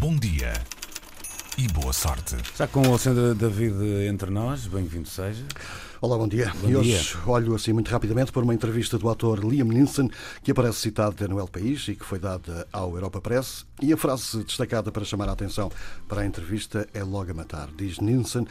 bom dia e boa sorte. Já com o Alexandre David entre nós, bem-vindo seja. Olá, bom dia. Bom e hoje dia. olho assim muito rapidamente para uma entrevista do ator Liam Neeson, que aparece citado no El País e que foi dada ao Europa Press. E a frase destacada para chamar a atenção para a entrevista é logo a matar. Diz Neeson: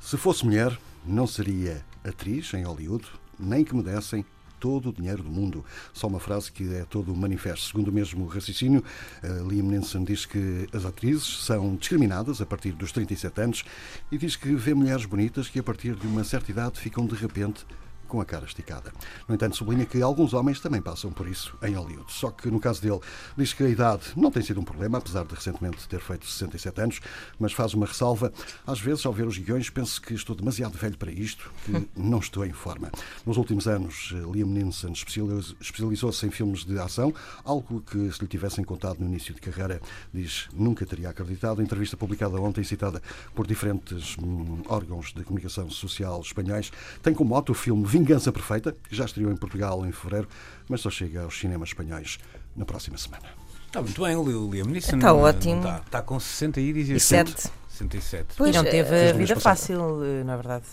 Se fosse mulher, não seria atriz em Hollywood, nem que me dessem todo o dinheiro do mundo. Só uma frase que é todo o manifesto. Segundo o mesmo raciocínio, eh, Liam Neeson diz que as atrizes são discriminadas a partir dos 37 anos e diz que vê mulheres bonitas que a partir de uma certa idade ficam de repente com a cara esticada. No entanto, sublinha que alguns homens também passam por isso em Hollywood. Só que no caso dele, diz que a idade não tem sido um problema, apesar de recentemente ter feito 67 anos, mas faz uma ressalva. Às vezes, ao ver os guiões, penso que estou demasiado velho para isto, que não estou em forma. Nos últimos anos, Liam Neeson especializ- especializou-se em filmes de ação, algo que, se lhe tivessem contado no início de carreira, diz nunca teria acreditado. A entrevista publicada ontem, citada por diferentes hum, órgãos de comunicação social espanhóis, tem como mote o filme Vingança Perfeita, que já estreou em Portugal em fevereiro, mas só chega aos cinemas espanhóis na próxima semana. Está muito bem, o Liam Neeson. Está ótimo. Está, está com 60 íris e E 60. sete. 67. Pois, e não teve eh, a mês vida fácil, eh, na verdade.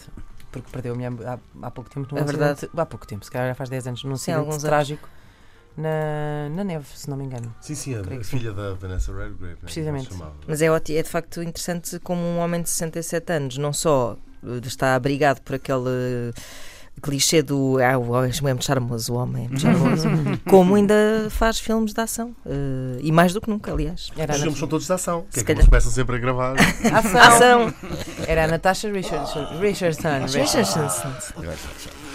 Porque perdeu a mulher há, há pouco tempo. num É verdade. Há pouco tempo, se calhar já faz 10 anos, num Sim, acidente trágico na, na neve, se não me engano. Sim, sim, a filha da Vanessa Redgrave. né, Precisamente. Mas é, ótimo, é de facto interessante como um homem de 67 anos não só eh, está abrigado por aquele clichê do ah, o é charmoso, o homem é charmoso, como ainda faz filmes de ação. Uh, e mais do que nunca, aliás. Era Os filmes são todos de ação, que é que eles começam sempre a gravar. ação. ação. Era a Natasha Richardson. Richardson. Richardson.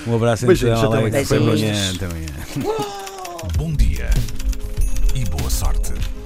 Um abraço Mas, então, Alex. Até amanhã. Bom dia e boa sorte.